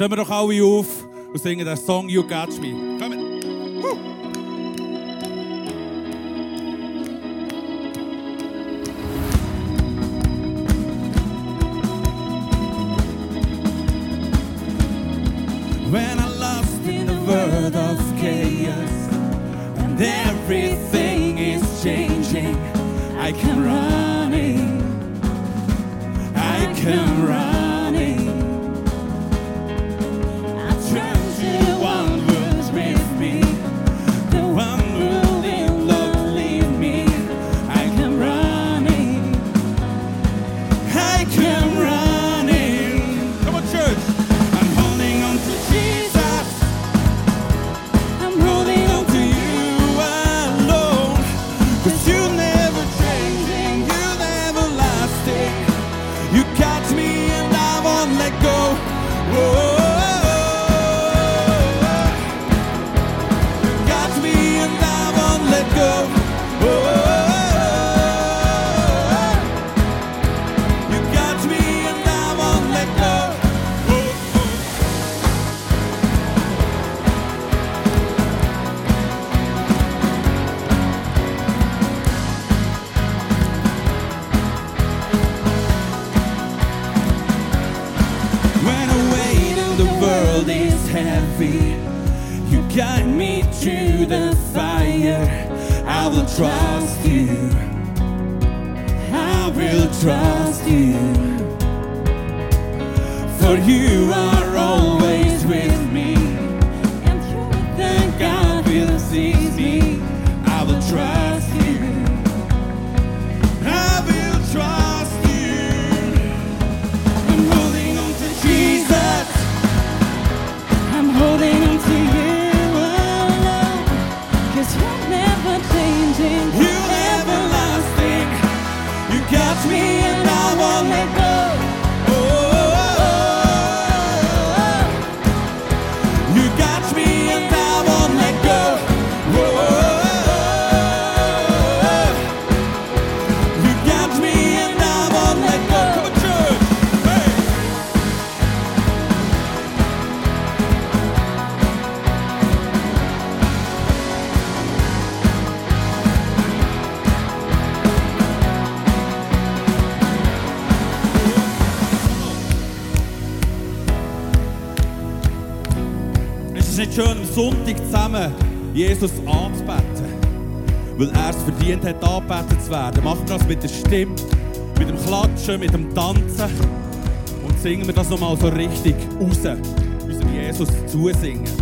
Stehen wir doch alle auf und singen den Song You Got Me. Komm mit. heavy. You guide me to the fire. I will trust you. I will trust you. For you are. Jesus anzubeten. Weil er es verdient hat, angebeten zu werden. Machen wir das mit der Stimme, mit dem Klatschen, mit dem Tanzen. Und singen wir das nochmal so richtig raus, unserem Jesus zusingen.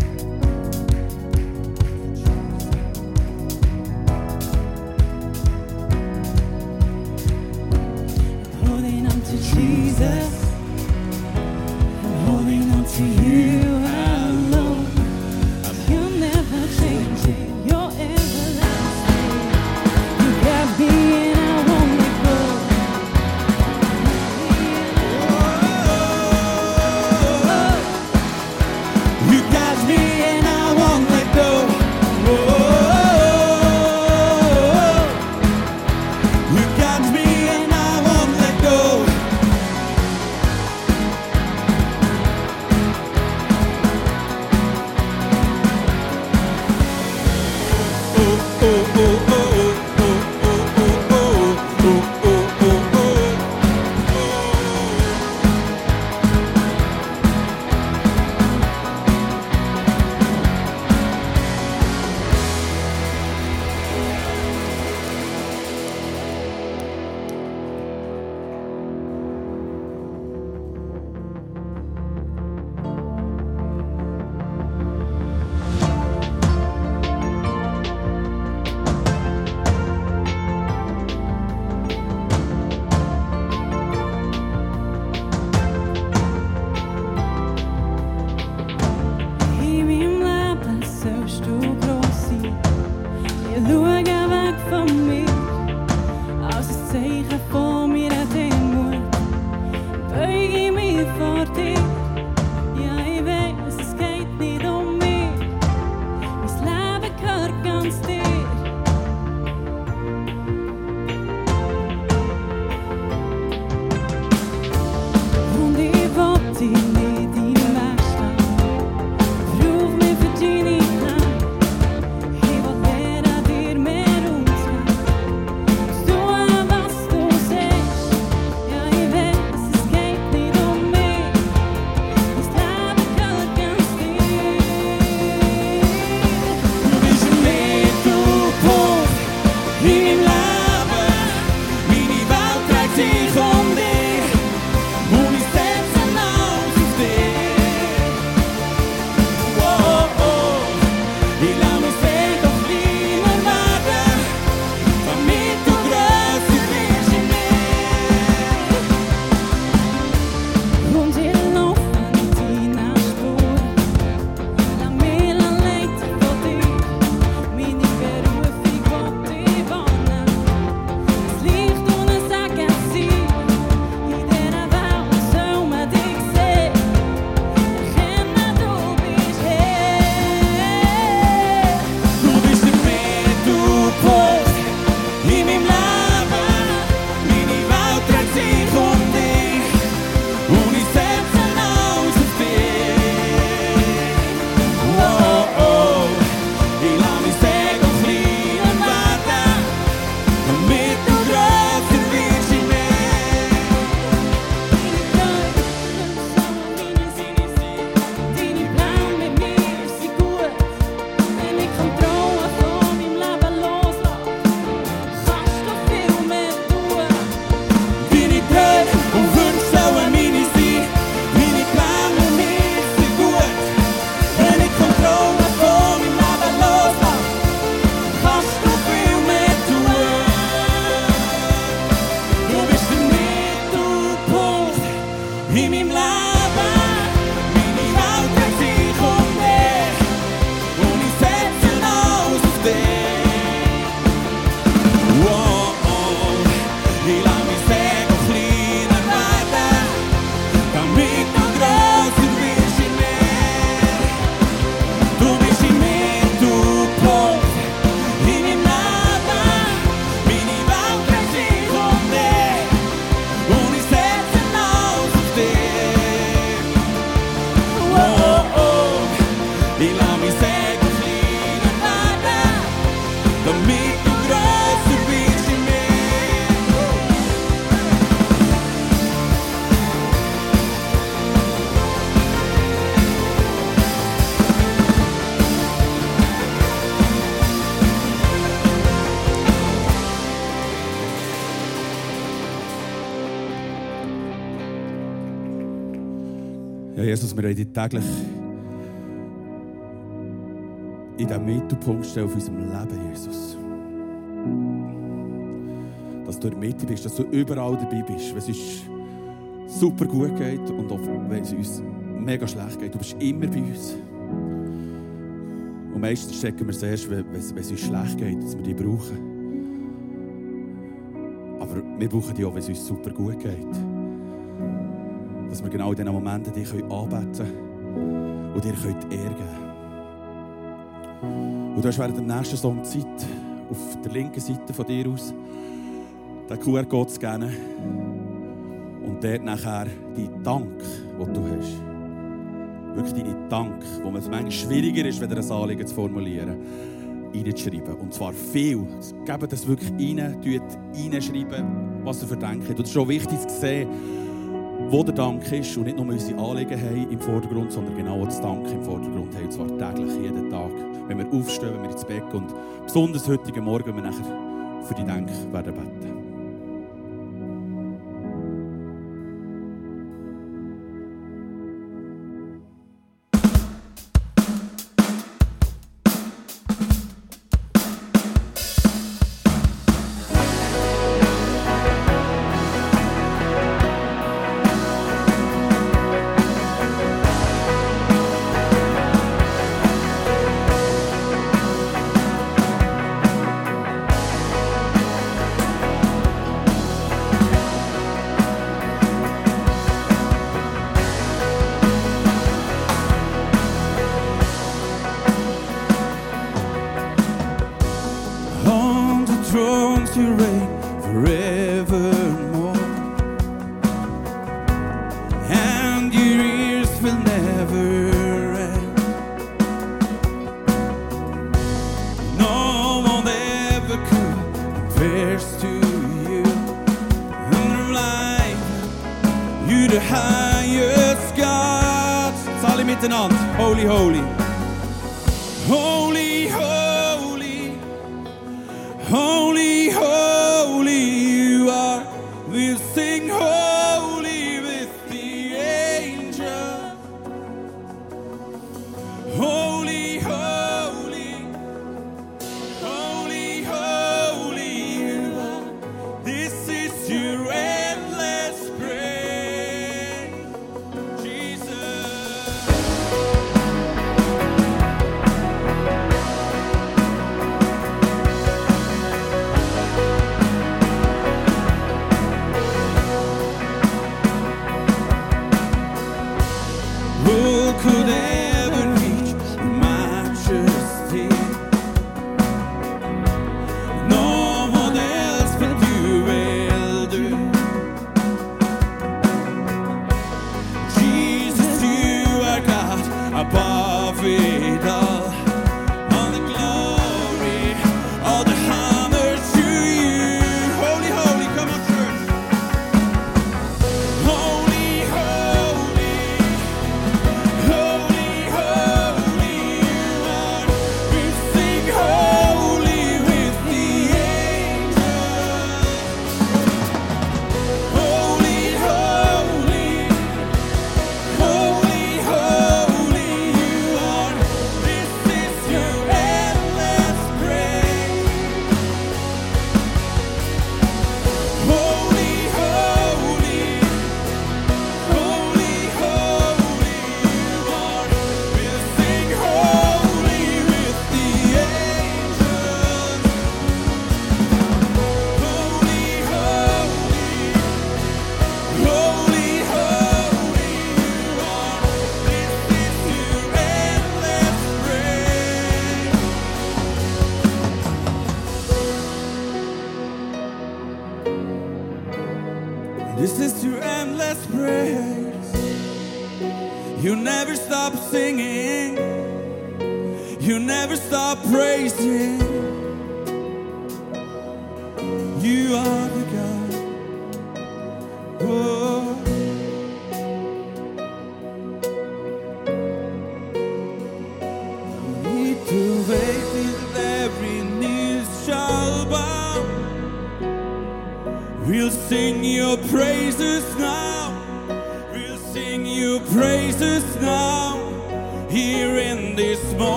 Wir dich täglich in den Mittelpunkt stellen von unserem Leben, Jesus. Dass du in der Mitte bist, dass du überall dabei bist, wenn es uns super gut geht und auch wenn es uns mega schlecht geht. Du bist immer bei uns. Und meistens checken wir es erst, wenn, wenn es wenn es uns schlecht geht, dass wir dich brauchen. Aber wir brauchen dich auch, wenn es uns super gut geht. Dass wir genau in diesen Momenten dich anbeten können und dir können Ehre geben Und du hast während dem nächsten Song Zeit, auf der linken Seite von dir aus, den QR-Code scannen und dort nachher deinen Dank, den du hast. Wirklich deinen Dank, wo es manchmal schwieriger ist, wenn ein Anliegen zu formulieren, reinzuschreiben. Und zwar viel. Gebt das wirklich rein, reinschreiben, was ihr für denkt. Und es ist auch wichtig zu sehen, wo der Dank ist und nicht nur unsere Anliegen haben im Vordergrund, sondern genau das Dank im Vordergrund haben. Und zwar täglich, jeden Tag. Wenn wir aufstehen, wenn wir ins Bett gehen. Und besonders heute Morgen, wenn wir nachher für die Dank werden beten. to reign forever.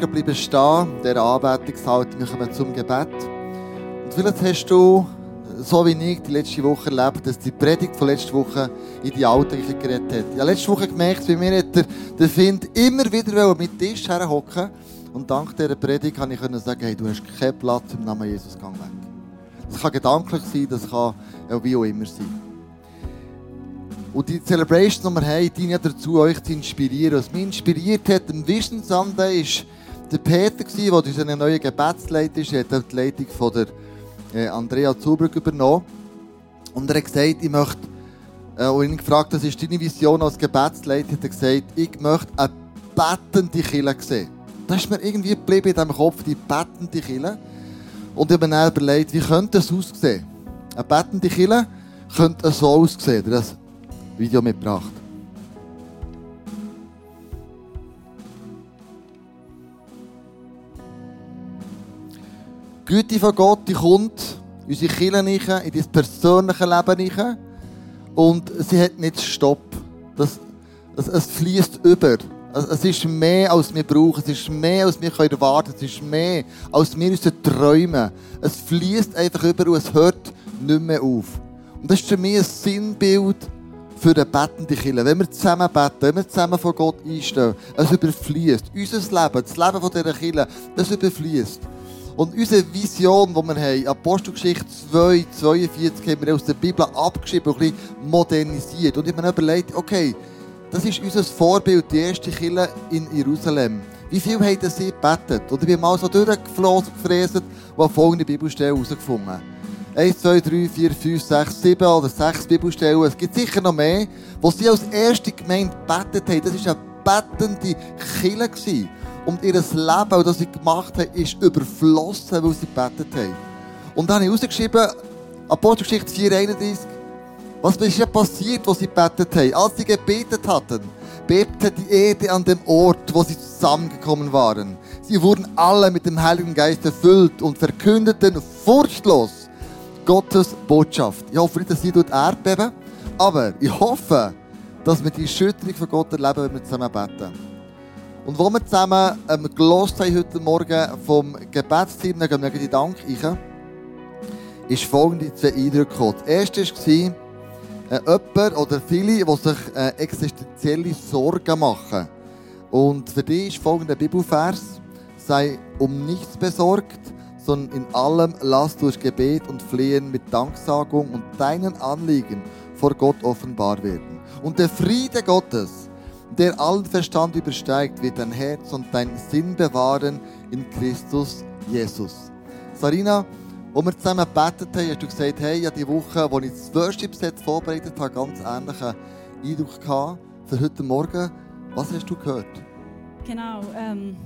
Gerade bleiben stehen, der Anbetungshaltung, wir kommen zum Gebet. Und vielleicht hast du, so wie ich, die letzte Woche erlebt, dass die Predigt von letzter Woche in die Alltägliche geredet hat. Ich habe letzte Woche gemerkt, wie mir der, der Find immer wieder mit Tisch herhocken Und dank dieser Predigt kann ich sagen, hey, du hast keinen Platz im Namen Jesus, gang weg. Das kann gedanklich sein, das kann auch wie auch immer sein. Und die Celebration, die wir haben, dient ja dazu, euch zu inspirieren. Was mich inspiriert hat am Vision Sunday, war der Peter, der unser neuer Gebetsleiter ist. Hat die Leitung von der äh, Andrea Zubrück übernommen. Und er hat gesagt, ich möchte, äh, und ihn gefragt, was ist deine Vision als Gebetsleiter? Hat er gesagt, ich möchte eine bettende Kille sehen. Das ist mir irgendwie geblieben in diesem Kopf, die bettende Kille. Und ich habe mir dann überlegt, wie könnte das aussehen? Eine bettende Kille könnte so aussehen. Das Video mitgebracht. Die Güte von Gott die kommt in unsere Kirche in dein persönliche Leben rein. Und sie hat nicht Stopp. Das, es, es fließt über. Es, es ist mehr, als wir brauchen. Es ist mehr, als wir können erwarten Es ist mehr, als wir uns träumen. Es fließt einfach über und es hört nicht mehr auf. Und das ist für mich ein Sinnbild für eine bettende Kirche. Wenn wir zusammen beten, wenn wir zusammen vor Gott einstehen, es überfließt. Unser Leben, das Leben dieser Kirche, das überfließt. Und unsere Vision, die wir haben, Apostelgeschichte 2, 42, haben wir aus der Bibel abgeschrieben und ein bisschen modernisiert. Und ich habe mir überlegt, okay, das ist unser Vorbild, die erste Kirche in Jerusalem. Wie viel haben sie gebetet? Und ich bin mal so durchgeflossen, gefräset und habe folgende Bibelstelle herausgefunden. 1, 2, 3, 4, 5, 6, 7 oder 6 Bibelstellen. Es gibt sicher noch mehr, wo sie als erste Gemeinde gebetet haben. Das war eine bettende Kirche. Und ihr Leben, das sie gemacht haben, ist überflossen, weil sie gebetet haben. Und dann habe ich herausgeschrieben, Apostelgeschichte 4, 31, was ist denn passiert, wo sie gebetet haben? Als sie gebetet hatten, bebte die Erde an dem Ort, wo sie zusammengekommen waren. Sie wurden alle mit dem Heiligen Geist erfüllt und verkündeten furchtlos Gottes Botschaft. Ich hoffe nicht, dass sie dort erdbeben, aber ich hoffe, dass wir die Schütterung von Gott erleben, wenn wir zusammen beten. Und wo wir zusammen ähm, haben heute Morgen vom Gebetsteam, dann gehen wir in Dank rein, ist folgende zwei Eindrücke gekommen. Das erste war, äh, jemand oder viele, die sich äh, existenzielle Sorgen machen. Und für dich ist folgender Bibelvers, sei um nichts besorgt, sondern in allem lass durch Gebet und Flehen mit Danksagung und deinen Anliegen vor Gott offenbar werden. Und der Friede Gottes, der allen Verstand übersteigt, wird dein Herz und dein Sinn bewahren in Christus Jesus. Sarina, als wir zusammen gebetet haben, hast du gesagt, hey, ja, die Woche, als ich das Worship-Set vorbereitet habe, ganz ähnlichen Eindruck gehabt für heute Morgen. Was hast du gehört? Genau. Ähm,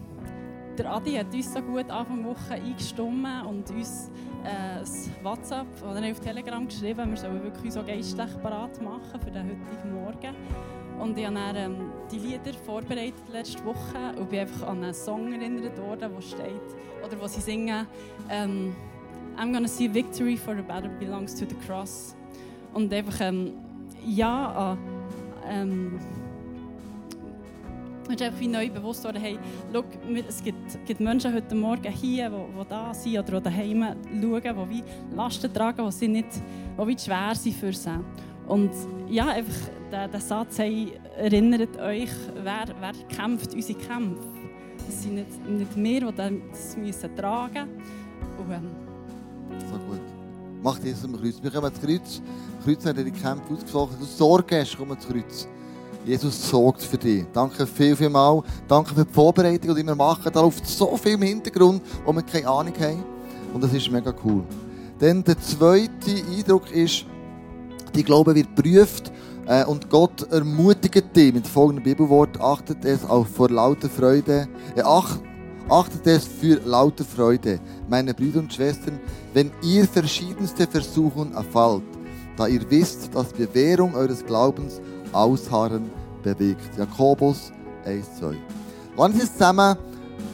der Adi hat uns so gut Anfang der Woche eingestimmt und uns äh, WhatsApp oder auf Telegram geschrieben, wir sollen wirklich so geistlich parat machen für den heutigen Morgen. Und ich habe dann, ähm, die Lieder vorbereitet letzte Woche und bin einfach an einen Song erinnert worden, wo steht, oder wo sie singen, ähm, I'm gonna see victory for the battle belongs to the cross. Und einfach, ähm, ja, ähm, mir ist einfach wie neu bewusst worden, hey, schau, es gibt, gibt Menschen heute Morgen hier, die, die da sind oder die daheim schauen, die wie Lasten tragen, die, sie nicht, die wie schwer sind für sie. Und ja, einfach der, der Satz, hey, erinnert euch, wer, wer kämpft unsere Kämpfe. Es sind nicht, nicht wir, die das müssen tragen müssen. Ähm, so gut. Macht Jesus am Kreuz. Wir kommen ans Kreuz. Das Kreuz hat die Kämpfe ausgesprochen. Wenn du Sorge hast, komm ans Kreuz. Jesus sorgt für dich. Danke viel, viel mal. Danke für die Vorbereitung, die wir machen. Da läuft so viel im Hintergrund, wo wir keine Ahnung haben. Und das ist mega cool. Dann der zweite Eindruck ist, die Glaube wird geprüft äh, und Gott ermutigt dich mit folgendem Bibelwort: Achtet es auch vor lauter Freude. Äh, ach, achtet es für lauter Freude, meine Brüder und Schwestern, wenn ihr verschiedenste Versuchungen erfallt, da ihr wisst, dass Bewährung eures Glaubens Ausharren bewegt. Jakobus 1, 2. Lass uns zusammen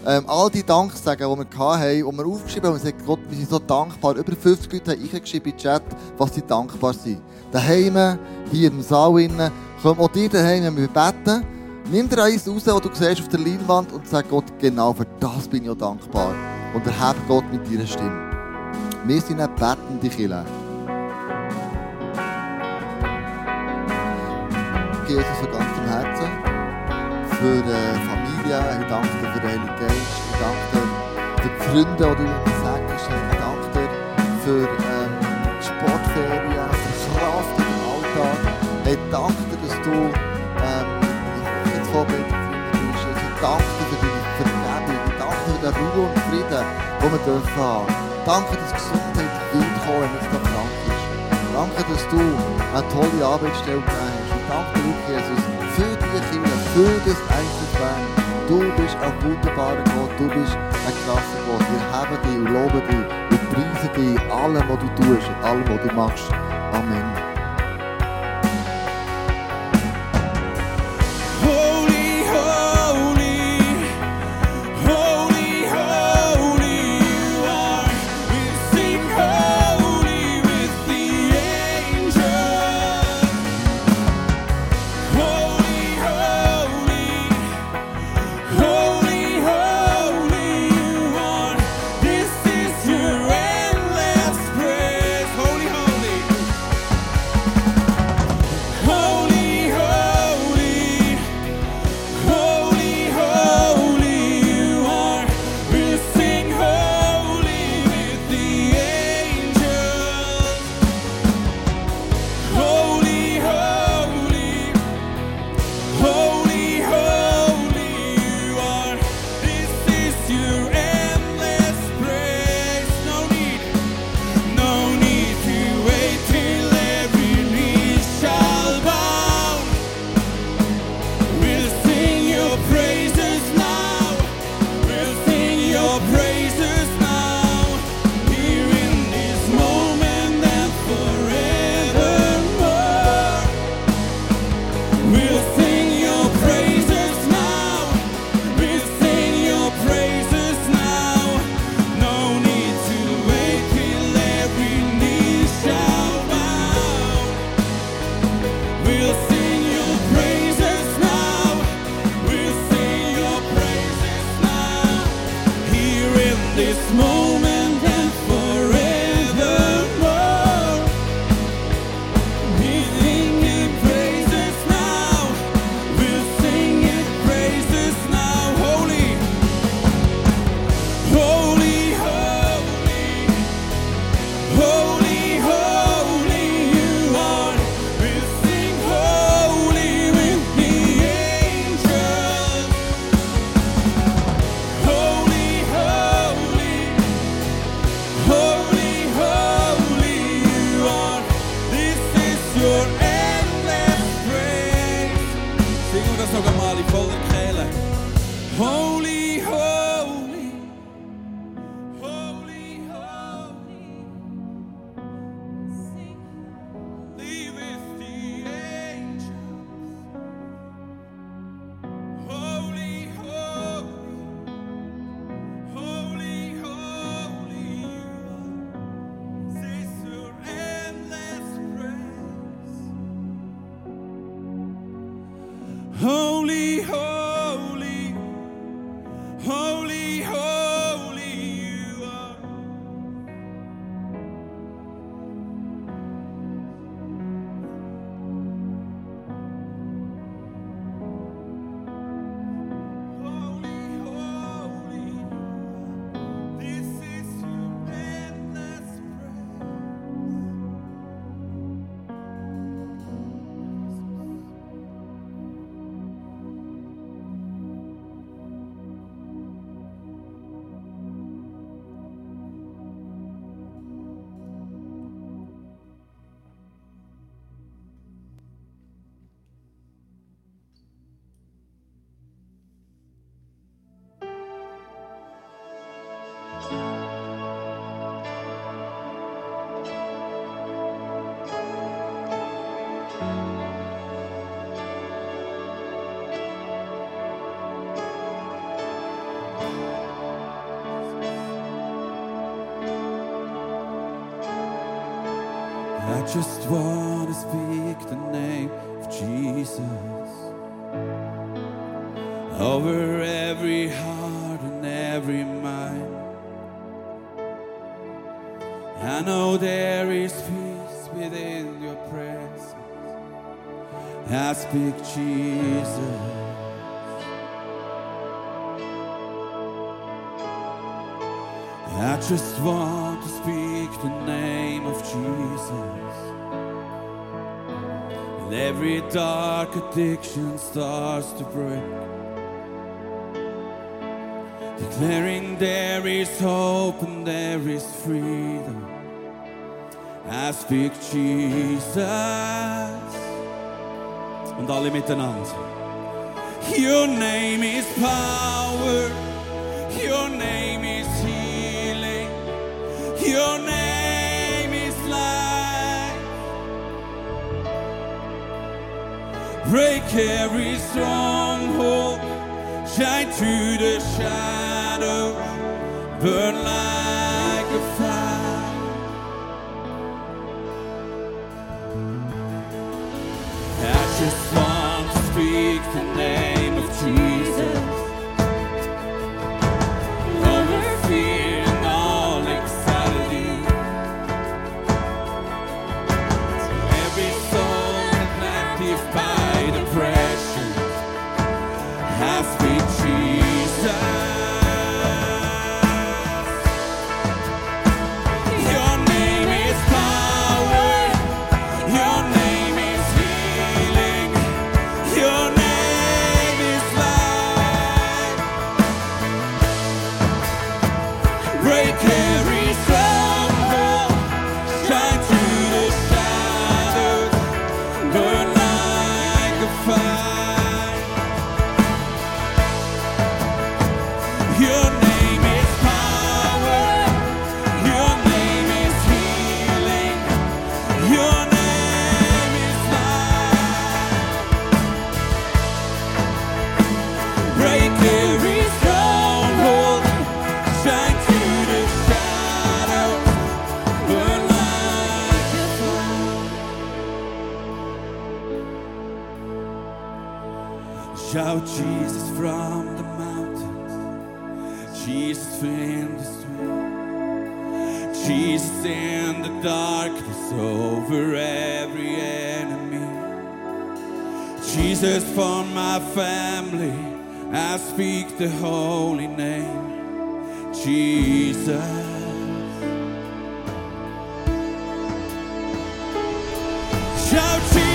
ähm, all die Dank sagen, die wir hatten, und wir aufgeschrieben haben und gesagt, Gott, wir sind so dankbar. Über 50 Leute haben eingeschrieben im Chat, was sie dankbar sind. Daheim, hier im Saal innen, kommen auch dir daheim, wir beten. Nimm dir eins raus, was du siehst auf der Leinwand und sag Gott, genau für das bin ich auch dankbar. Und erhebe Gott mit deiner Stimme. Wir sind eine betende Kirche. Jesus von ganzem Herzen für äh, Familie, ich danke dir für den Heiligen Geist, ich danke dir für die Freunde, die du segnest, ich danke dir für ähm, Ich danke dir, dass du ähm, jetzt vorbereitet bist. Ich danke dir für deine Vergebung, ich danke dir für den Ruhe und Frieden, den wir dürfen haben. Danke, dass Gesundheit wird kommen, wenn es krank ist. Danke, dass du eine tolle Arbeitsstelle gegeben hast. Ich danke dir, Jesus, für die Kinder, für das Einzelfan. Du bist ein wunderbarer Gott, du bist ein krasser Gott. Wir haben dich und loben dich und preisen dich in allem, was du tust, in allem, was du machst. Speak Jesus. I just want to speak the name of Jesus. And every dark addiction starts to break. Declaring there is hope and there is freedom. I speak Jesus. Und alle miteinander. Your name is power. Your name is healing. Your name is life. Break every stronghold. Shine through the shadows. Burn like just want to speak the name Jesus from the mountains. Jesus in the street. Jesus in the darkness over every enemy. Jesus for my family, I speak the holy name. Jesus. Shout Jesus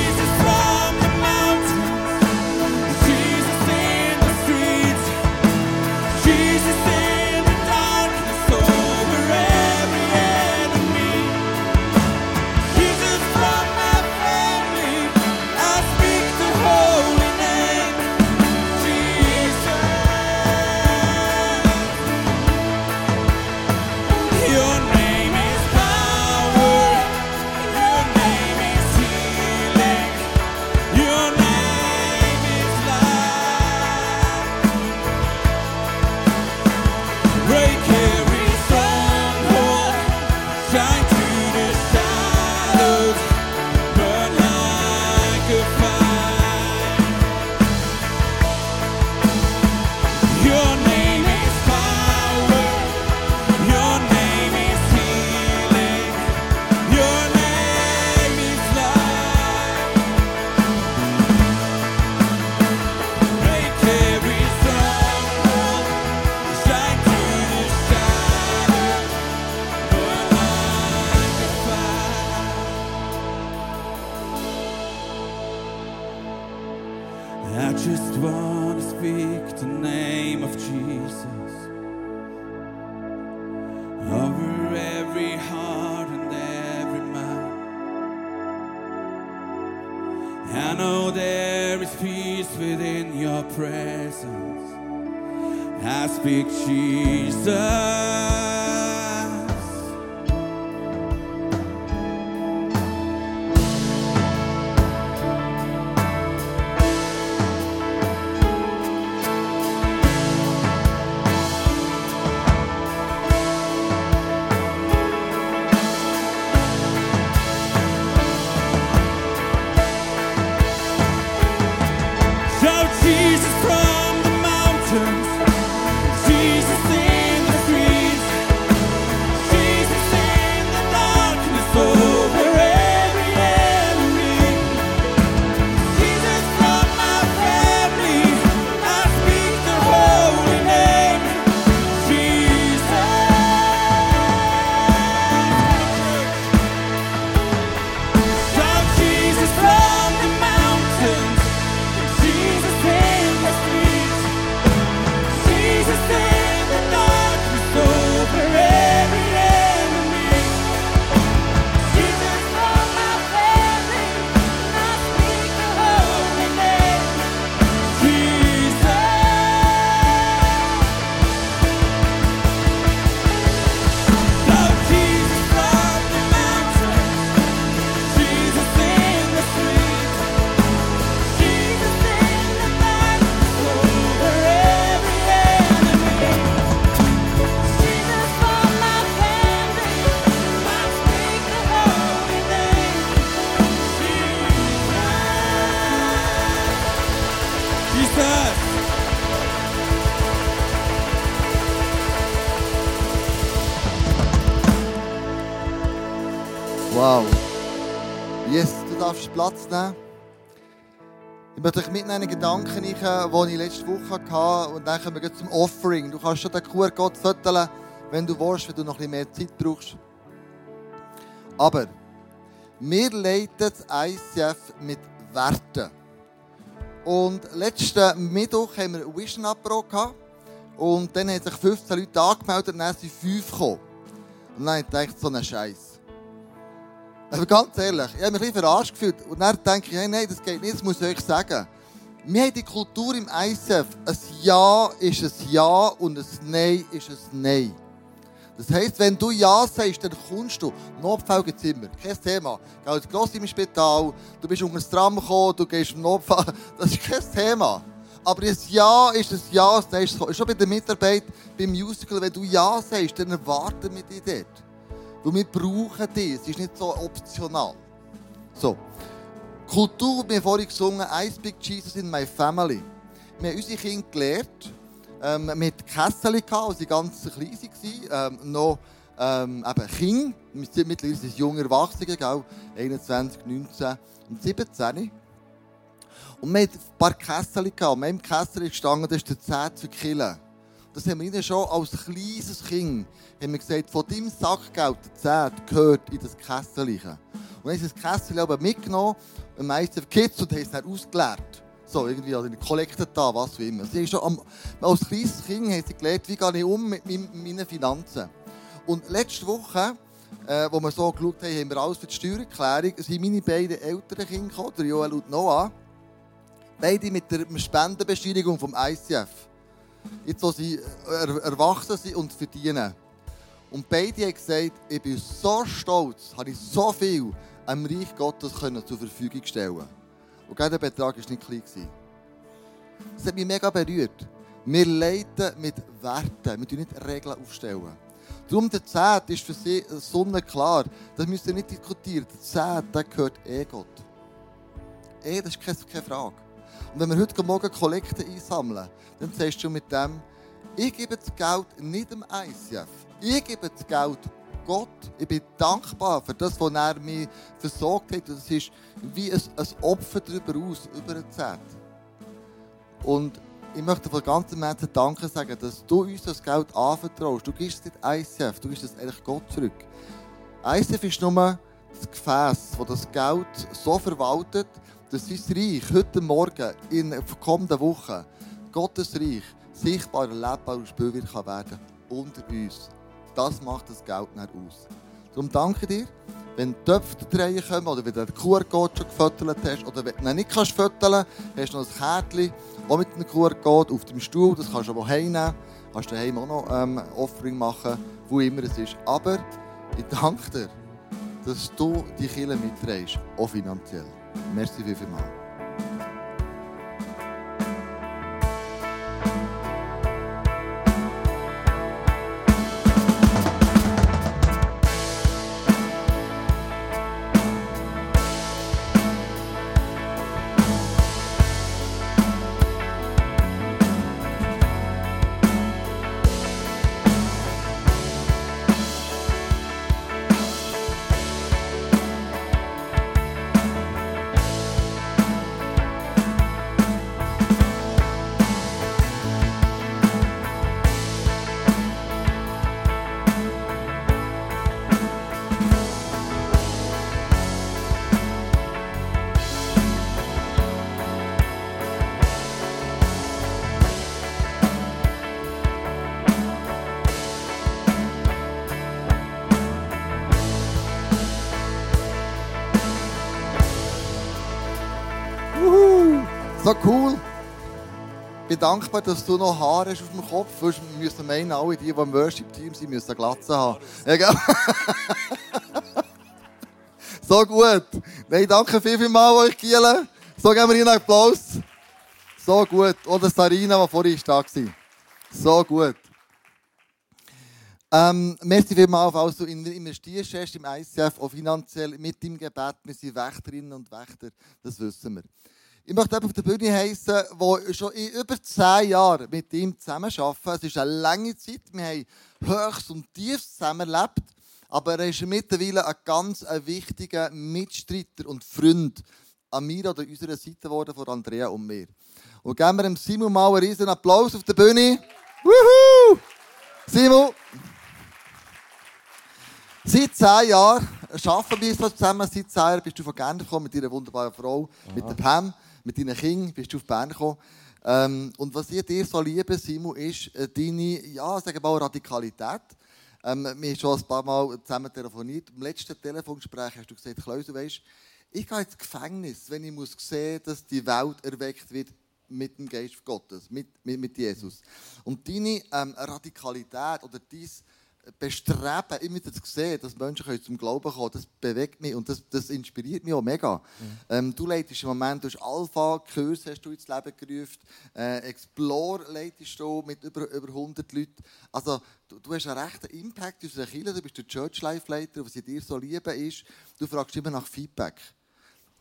Mitnehmen in Gedanken, rein, die ich letzte Woche hatte. Und dann kommen wir zum Offering. Du kannst schon den QR-Code fotografieren, wenn du willst, wenn du noch ein bisschen mehr Zeit brauchst. Aber wir leiten das ICF mit Werten. Und letzten Mittwoch haben wir Vision Apro gehabt. Und dann haben sich 15 Leute angemeldet und dann sind 5 gekommen. Und dann habe ich so ein Scheiß. Aber ganz ehrlich, ich habe mich ein bisschen verarscht gefühlt. Und dann denke ich, hey, nein, das geht nicht, das muss ich euch sagen. Wir haben die Kultur im ICF. Ein Ja ist ein Ja und ein Nein ist ein Nein. Das heisst, wenn du Ja sagst, dann kommst du. Notfall gibt es immer. Kein Thema. Geh als Gross im Spital, du bist unter das Tram gekommen, du gehst im Notfall. Das ist kein Thema. Aber ein Ja ist ein Ja, das Nein ist ein Schon bei der Mitarbeit, beim Musical, wenn du Ja sagst, dann erwarten wir dich dort. Weil wir brauchen dich. Es ist nicht so optional. So. Kultur, wir haben vorhin gesungen, I speak Jesus in my family. Wir haben unsere Kinder gelehrt, ähm, mit Kessel gehabt, als sie ganz klein waren, ähm, noch ähm, eben Kinder, wir sind mittlerweile junge Erwachsene, gell? 21, 19 und 17. Und wir hatten ein paar Kessel. Und in einem Kessel ist gestanden, das ist der 10 für Killen. Das haben wir ihnen schon als kleines Kind haben wir gesagt, von deinem Sackgeld, der 10, gehört in das Kessel. Und dann haben sie das Kessel mitgenommen, im ICF Kids, und haben es dann ausgeleert. So, irgendwie, also in Kollekte da, was auch immer. Sie schon am, als kleines Kind haben sie gelernt, wie gehe ich um mit meinen Finanzen. Und letzte Woche, äh, wo wir so geschaut haben, haben wir alles für die Steuererklärung, sind meine beiden älteren Kinder gekommen, der Joel und Noah. Beide mit der Spendenbescheinigung vom ICF. Jetzt, wo sie er erwachsen sind und verdienen. Und beide haben gesagt, ich bin so stolz, habe ich so viel am Reich Gottes können zur Verfügung stellen Und der Betrag war nicht klein. Das hat mich mega berührt. Wir leiten mit Werten, wir tun nicht Regeln aufstellen. Darum der Zehnt ist für sie sonnenklar. Das müsst ihr nicht diskutieren. Der Zehnt, der gehört eh Gott. Eh, das ist keine, keine Frage. Und wenn wir heute Morgen Kollekte einsammeln, dann sagst du mit dem, ich gebe das Geld nicht dem ICF. Ich gebe das Geld Gott. Ich bin dankbar für das, was er mir versorgt hat. Das ist wie ein, ein Opfer darüber aus, über den Zehnt. Und ich möchte von ganzem Herzen Danke sagen, dass du uns das Geld anvertraust. Du gibst es nicht ICF, du gibst es eigentlich Gott zurück. ICF ist nur das Gefäß, das das Geld so verwaltet, dass sein Reich heute Morgen, in der kommenden Woche, Gottes Reich, sichtbar, erlebbar und spürbar kann werden unter uns. Das macht das Geld nicht aus. Darum danke dir, wenn Töpfe drehen kommen oder wenn du den QR-Code schon gefüttert hast oder wenn du ihn nicht kannst füttern hast du noch ein Kärtchen, auch mit einem QR-Code auf dem Stuhl, das kannst du aber heimnehmen. Kannst du daheim auch noch ähm, Offering machen, wo immer es ist. Aber ich danke dir, dass du die Kirche mitträgst, auch finanziell. Merci viel, bin dankbar, dass du noch Haare hast auf dem Kopf. Sonst müssen meinen, alle die, die im Worship-Team sind, müssen eine Glatze haben. Ja, so gut. Nein, danke viel, viel mal euch, Giele. So geben wir ihnen einen Applaus. So gut. Oder Sarina, die vorhin da war. So gut. Ähm, merci vielmals, falls du investierst hast im ICF, auch finanziell mit deinem Gebet. Wir sind Wächterinnen und Wächter, das wissen wir. Ich möchte auf der Bühne heißen, der schon in über zehn Jahren mit ihm zusammenarbeitet. Es ist eine lange Zeit. Wir haben Höchst und Tiefs zusammenlebt. Aber er ist mittlerweile ein ganz wichtiger Mitstreiter und Freund an mir oder unserer Seite geworden, von Andrea und mir. Und geben wir dem Simon mal einen riesen Applaus auf der Bühne. Wuhu! Simon! Seit zehn Jahren arbeiten wir so zusammen. Seit zehn Jahren bist du von Genf gekommen mit deiner wunderbaren Frau, mit der Pam, mit deinen Kindern bist du auf Bern gekommen. Ähm, und was ich dir so liebe, Simon, ist äh, deine, ja, sagen wir mal, Radikalität. Ähm, wir haben schon ein paar Mal zusammen telefoniert. Im letzten Telefongespräch hast du gesagt, Klaus, weißt, ich gehe ins Gefängnis, wenn ich muss sehen dass die Welt erweckt wird mit dem Geist Gottes, mit, mit, mit Jesus. Und deine ähm, Radikalität oder dein Bestreben, immer zu sehen, dass Menschen zum Glauben kommen das bewegt mich und das, das inspiriert mich auch mega. Mhm. Ähm, du leitest im Moment durch Alpha, Kurs hast du ins Leben gerufen, äh, Explore leitest du mit über, über 100 Leuten. Also, du, du hast einen rechten Impact in unserer Kirche, du bist der Church Life Leiter, was ich dir so liebe ist, du fragst immer nach Feedback.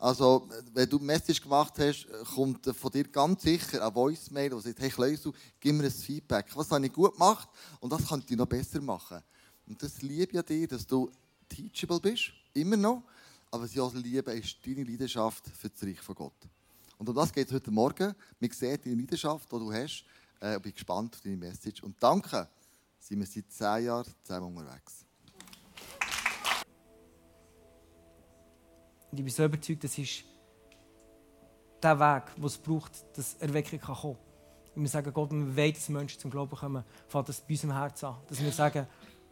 Also, wenn du eine Message gemacht hast, kommt von dir ganz sicher eine Voicemail, die sagt, hey Kleusel, gib mir ein Feedback. Was habe ich gut gemacht und was könnte ich noch besser machen? Und das liebe ich an dir, dass du teachable bist, immer noch. Aber was ich auch liebe, ist deine Leidenschaft für das Reich von Gott. Und um das geht es heute Morgen. Wir sehen deine Leidenschaft, die du hast. Äh, ich bin gespannt auf deine Message. Und danke, sind wir seit zehn Jahren zusammen unterwegs. Und ich bin so überzeugt, das ist der Weg, den es braucht, dass Erweckung kommen kann. Wir sagen, Gott, wir wollen, dass Menschen zum Glauben kommen, fängt das bei unserem Herz an. Dass wir sagen,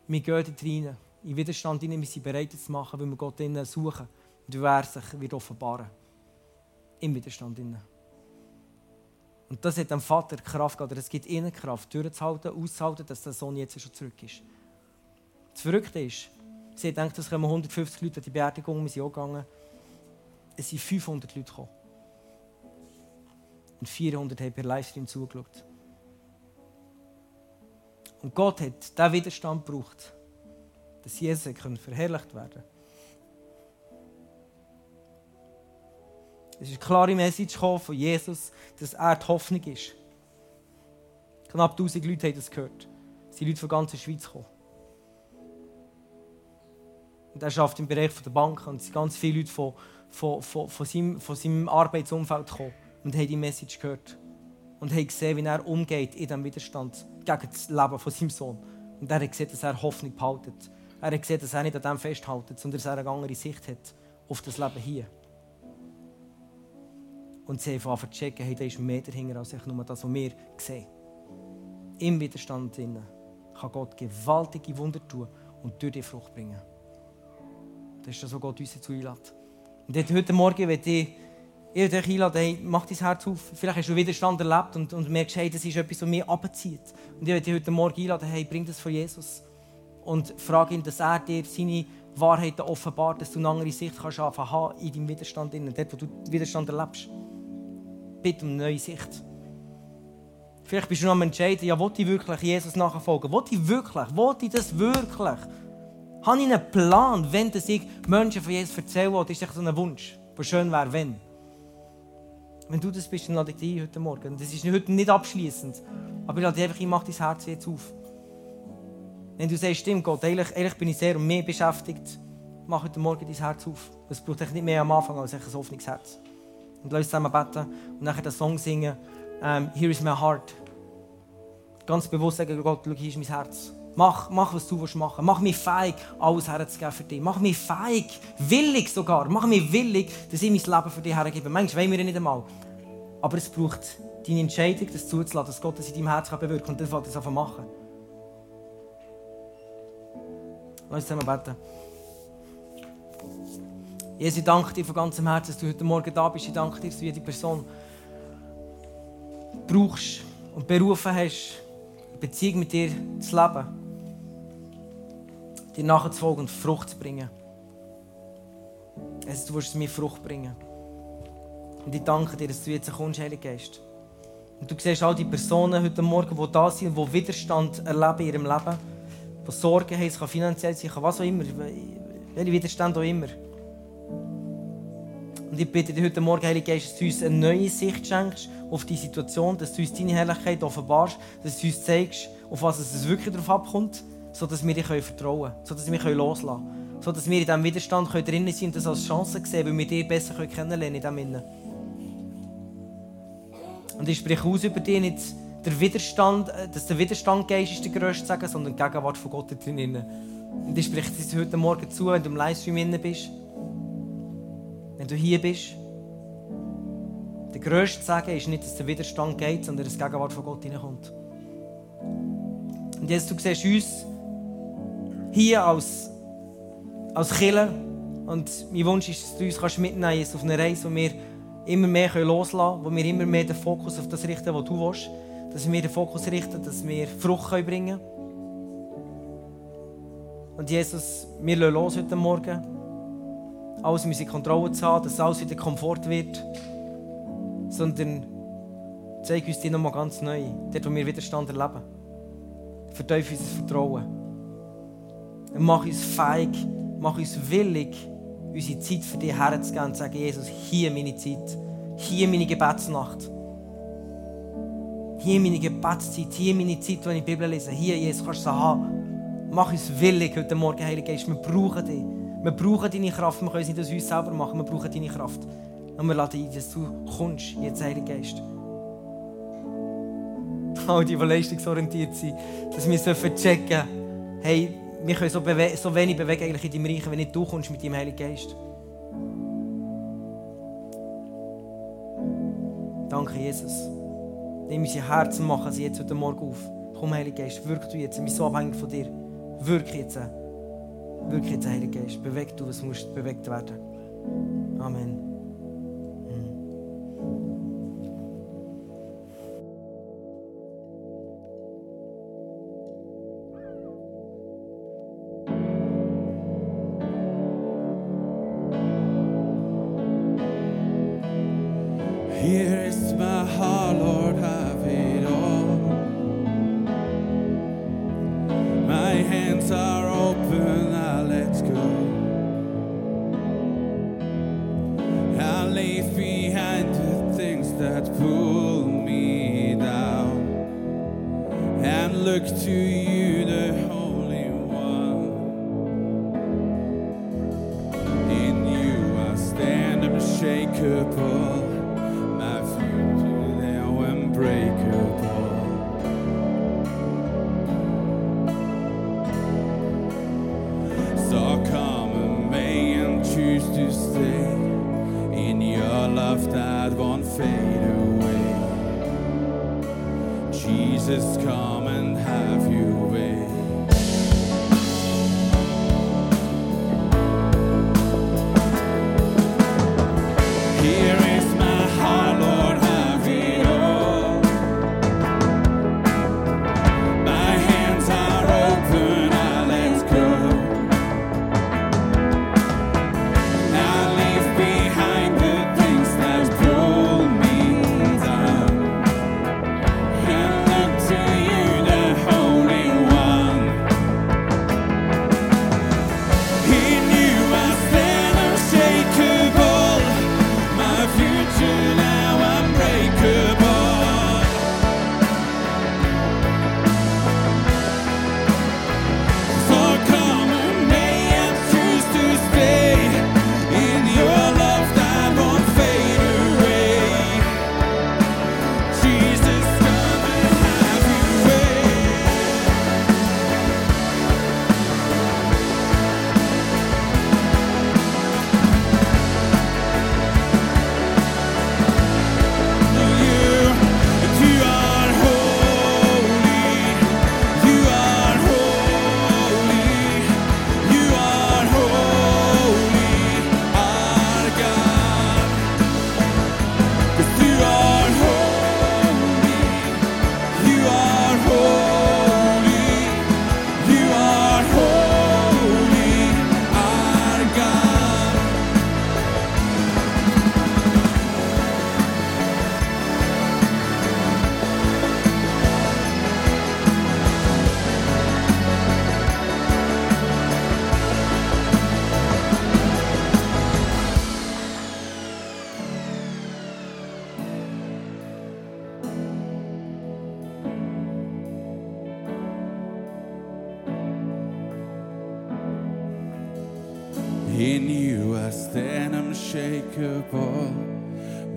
wir gehen dort rein, in Widerstand rein, wir sind bereit, das zu machen, weil wir Gott innen suchen. Und er sich wird offenbaren. Im Widerstand innen. Und das hat dem Vater Kraft gegeben, oder es gibt ihnen Kraft, durchzuhalten, auszuhalten, dass der Sohn jetzt schon zurück ist. Das Verrückte ist, sie denkt, es kommen 150 Leute an die Beerdigung, wir sind auch gegangen es sind 500 Leute gekommen. Und 400 haben per Livestream zugeschaut. Und Gott hat diesen Widerstand gebraucht, dass Jesus verherrlicht werden konnte. Es ist eine klare Message von Jesus, dass er die Hoffnung ist. Knapp 1000 Leute haben das gehört. Es sind Leute von der ganzen Schweiz gekommen. Und er arbeitet im Bereich der Banken und es sind ganz viele Leute von, von, von, von, seinem, von seinem Arbeitsumfeld gekommen und haben die Message gehört. Und haben gesehen, wie er umgeht in diesem Widerstand gegen das Leben von seinem Sohn. Und er hat gesehen, dass er Hoffnung behaltet. Er hat gesehen, dass er nicht an dem festhält, sondern dass er eine andere Sicht hat auf das Leben hier. Und sie haben zu checken, hey, da ist mehr dahinter als nur das, was wir sehen. Im Widerstand kann Gott gewaltige Wunder tun und durch die Frucht bringen. Das ist das, was Gott uns dazu einlädt. Und heute Morgen möchte ich dich einladen, hey, mach dein Herz auf. Vielleicht hast du Widerstand erlebt und, und merkst, hey, das ist etwas, was mich abzieht. Und ich würde dich heute Morgen einladen, hey, bring das vor Jesus. Und frage ihn, dass er dir seine Wahrheiten offenbart, dass du eine andere Sicht kannst haben in deinem Widerstand. Dort, wo du Widerstand erlebst. Bitte um eine neue Sicht. Vielleicht bist du noch am Entscheiden, ja, will ich wirklich Jesus nachfolgen? Will ich wirklich? Will ich das wirklich? Habe ich einen Plan, wenn das ich Menschen von Jesus erzähle? Oder ist das so ein Wunsch, der schön wäre, wenn? Wenn du das bist, dann lade ich dich ein heute Morgen. Das ist heute nicht abschließend. Aber ich lade dich einfach ein, mach dein Herz jetzt auf. Wenn du sagst, stimmt Gott, eigentlich, eigentlich bin ich sehr um mehr beschäftigt, mach heute Morgen dein Herz auf. Es braucht nicht mehr am Anfang als ein offenes Herz. Und lass uns zusammen beten und nachher den Song singen. Um, Here is my heart. Ganz bewusst sagen, Gott, schau, hier ist mein Herz. Mach, mach, was du willst machen. Mach mich fähig, alles herzugeben für dich. Mach mich fähig, willig sogar. Mach mich willig, dass ich mein Leben für dich hergebe. Manchmal wollen wir nicht einmal. Aber es braucht deine Entscheidung, das zuzulassen, dass Gott das in deinem Herzen bewirken kann. Und dann fällt es einfach machen. Lass uns zusammen beten. Jesus, ich danke dir von ganzem Herzen, dass du heute Morgen da bist. Ich danke dir, dass du jede Person brauchst und berufen hast, Beziehung mit dir zu leben. Dir nachzufolgen und Frucht zu bringen. Jesus, du wirst mir Frucht bringen. Und ich danke dir, dass du jetzt kommst, Heiliger Geist. Und du siehst all die Personen heute Morgen, die da sind, die Widerstand erleben in ihrem Leben, die Sorgen haben, es kann finanziell sein, was auch immer, welche Widerstand auch immer. Und ich bitte dich heute Morgen, Heiliger Geist, dass du uns eine neue Sicht schenkst auf die Situation, dass du uns deine Herrlichkeit offenbarst, dass du uns zeigst, auf was es wirklich darauf abkommt, sodass wir dir vertrauen können, sodass wir loslassen können, sodass wir in diesem Widerstand drin sind und das als Chance sehen, weil wir dich besser kennenlernen in diesem und ich spreche aus über dich nicht der Widerstand, äh, dass der Widerstand Geist ist der grösste sagen, sondern die Gegenwart von Gott drin. Und ich spreche dir heute Morgen zu, wenn du im Livestream inne bist, wenn du hier bist. Der grösste Sagen ist nicht, dass der Widerstand geht, sondern dass die Gegenwart von Gott hineinkommt. Und jetzt du siehst uns hier als, als Killer und mein Wunsch ist, dass du uns mitnehmen kannst auf eine Reise, wo wir immer mehr loslassen können, wo wir immer mehr den Fokus auf das richten, was du willst. Dass wir den Fokus richten, dass wir Frucht bringen können. Und Jesus, wir lassen los heute Morgen. Alles in unsere Kontrolle zu haben, dass alles wieder Komfort wird. Sondern zeig uns die nochmal ganz neu, dort, wo wir Widerstand erleben. Verteuf unser Vertrauen. Und mach uns feig, mach uns willig, unsere Zeit für dich herzugeben und sagen, Jesus, hier meine Zeit, hier meine Gebetsnacht, hier meine Gebetszeit, hier meine Zeit, wenn ich die Bibel lese, hier, Jesus, kannst du sie haben. Mach uns willig heute Morgen, Heiliger Geist, wir brauchen dich. Wir brauchen deine Kraft, wir können es nicht aus uns selber machen, wir brauchen deine Kraft. Und wir laden ein, dass du kommst, jetzt, Heiliger Geist. All die, die leistungsorientiert sind, dass wir checken hey, wir können so, so wenig bewegen eigentlich in deinem Reich, wenn nicht du kommst mit deinem Heiligen Geist. Danke, Jesus. Nimm unsere Herzen, machen sie jetzt heute Morgen auf. Komm, Heiliger Geist, wirk du jetzt. Ich bin so abhängig von dir. Wirk jetzt. Wirk jetzt, Heiliger Geist. Beweg du, was muss bewegt werden. Amen. Jesus, come and have your way.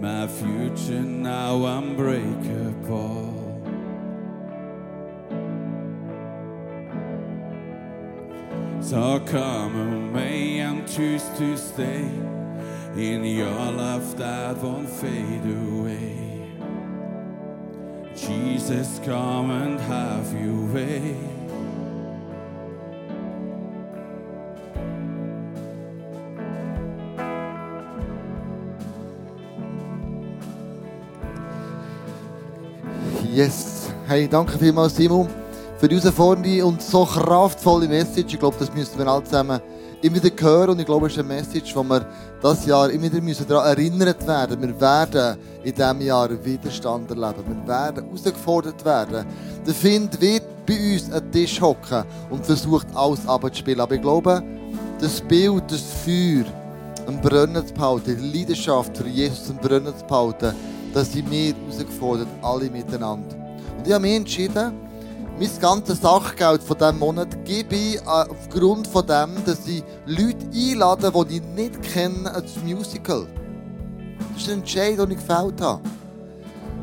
My future now unbreakable. So come away and choose to stay in your love that won't fade away. Jesus, come and have your way. Yes. Hey, danke vielmals, Simon, für die herausfordernde und so kraftvolle Message. Ich glaube, das müssen wir alle zusammen immer wieder hören. Und ich glaube, es ist eine Message, wo wir das Jahr immer wieder müssen daran erinnert werden. Wir werden in diesem Jahr Widerstand erleben. Wir werden herausgefordert werden. Der Find wird bei uns an den Tisch hocken und versucht, alles abzuspielen. Aber ich glaube, das Bild, das Feuer, am Brennen zu behalten, die Leidenschaft für Jesus am Brennen zu behalten, das sind wir herausgefordert, alle miteinander. Und ich habe mich entschieden, mein ganzes Sachgeld von diesem Monat gebe ich äh, aufgrund von dem, dass ich Leute einlade, die ich nicht kenne, als Musical. Das ist ein Entscheid, den ich gefällt habe.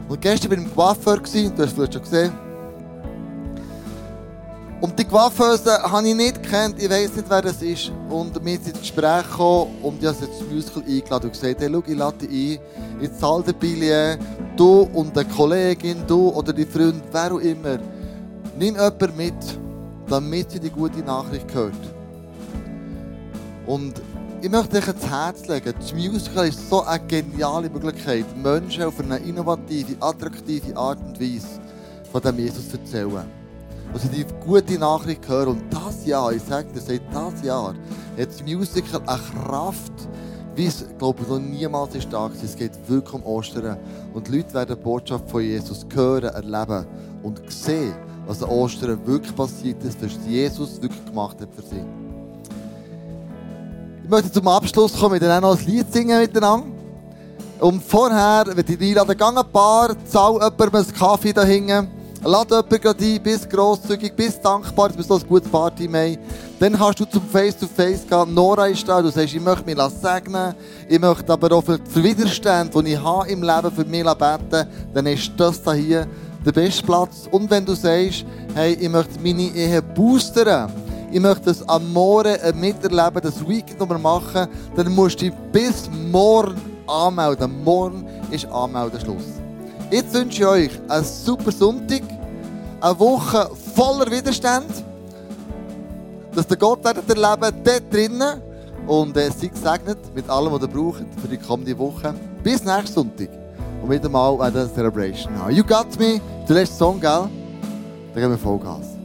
Und gestern war ich im Coiffeur, du hast es vielleicht schon gesehen. Und die Coiffeuse habe ich nicht gekannt, ich weiß nicht, wer das ist. Und wir sind ins Gespräch gekommen und ich habe sie ins Musical eingeladen und gesagt, hey, schau, ich lade dich ein, ich zahle den Billet, du und eine Kollegin, du oder die Freund, wer auch immer. Nimm jemanden mit, damit sie die gute Nachricht hört. Und ich möchte euch ans Herz legen, das Musical ist so eine geniale Möglichkeit, Menschen auf eine innovative, attraktive Art und Weise von dem Jesus zu erzählen. Wo sie die gute Nachricht hören. Und das Jahr, ich sage dir, seit das Jahr, hat das Musical eine Kraft, wie es, glaube ich, noch niemals ist da gewesen. Es geht wirklich um Ostern. Und die Leute werden die Botschaft von Jesus hören, erleben und sehen, was an Ostern wirklich passiert ist, was Jesus wirklich gemacht hat für sie. Ich möchte zum Abschluss kommen, wir dann auch noch ein Lied singen miteinander. Und vorher, wenn ich einladen, gang ein paar, zahl jemandem einen Kaffee da hinten, lad jemanden ein, bist grosszügig, bist dankbar, dass wir so ein gutes Party haben. Dann kannst du zum Face-to-Face gehen. Nora ist da, du sagst, ich möchte mich segnen, ich möchte aber auch für den Widerstand, den ich habe im Leben, für mich beten. Dann ist das da hier der beste Platz. Und wenn du sagst, hey, ich möchte meine Ehe boostern, ich möchte das Amore miterleben, das Weekend, das wir machen, dann musst du dich bis morgen anmelden. Morgen ist Anmeldeschluss. Jetzt wünsche ich euch einen super Sonntag, eine Woche voller Widerstand, dass der Gott werdet dort drinnen und äh, seid gesegnet mit allem, was ihr braucht für die kommende Woche. Bis nächsten Sonntag und wieder mal eine Celebration haben. You got me, der letzte Song, gell? Dann gehen wir Vollgas.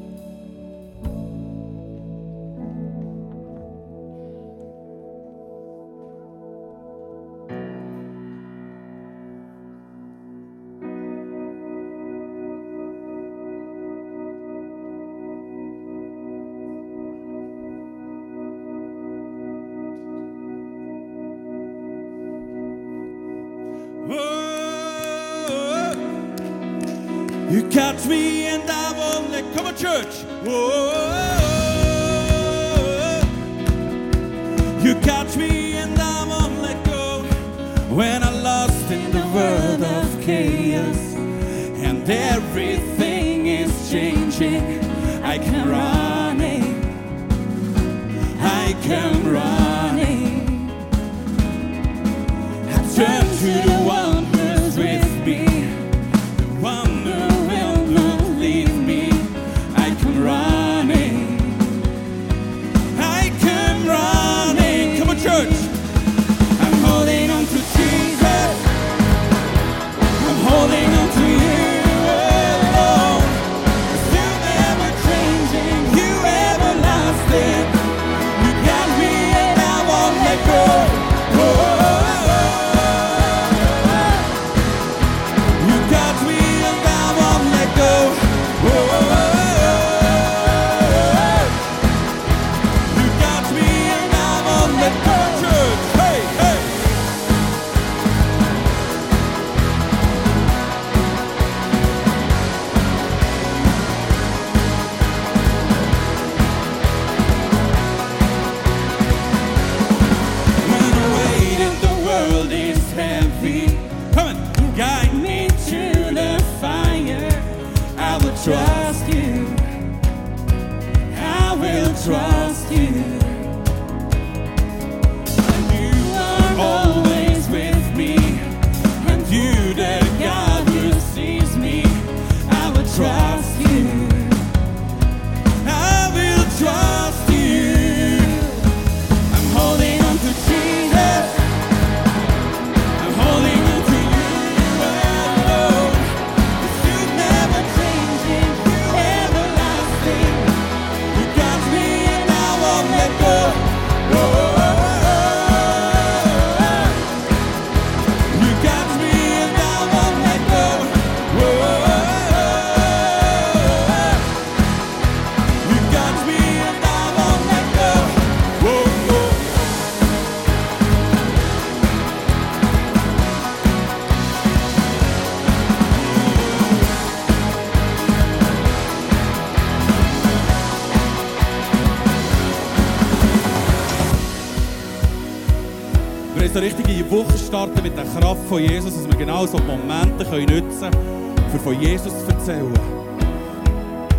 Der Kraft von Jesus, dass wir genau so Momente können nutzen können, für von Jesus zu erzählen.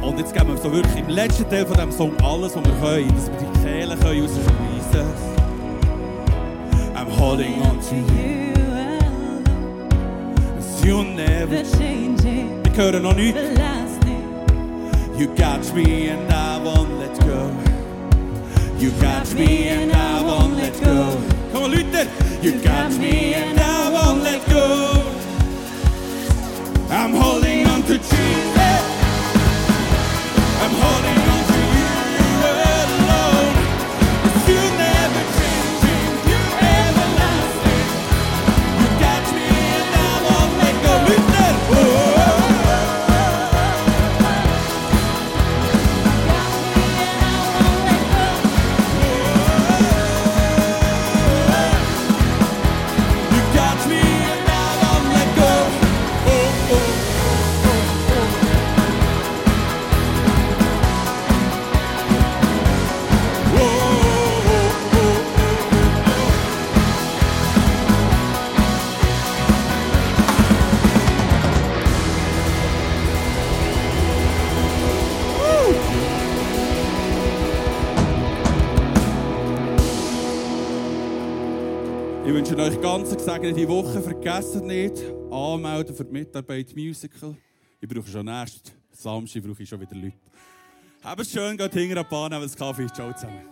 Und jetzt geben wir so wirklich im letzten Teil von diesem Song alles, was wir können, dass wir die Kehle können rausschmeissen können. I'm holding on to you, as you never... Changing, Wir hören noch nichts. You got me and I won't let go. You got me and I won't let go. Come on, Luther. You got me and I won't let go. I'm holding on to Jesus. I'm holding eine gesegnete Woche. Vergesst nicht, anmelden für die Mitarbeit Musical. Ich brauche schon nächsten Samstag brauche ich schon wieder Leute. Habt es schön, geht hinter die Bahn, nehmt einen Kaffee. Ciao zusammen.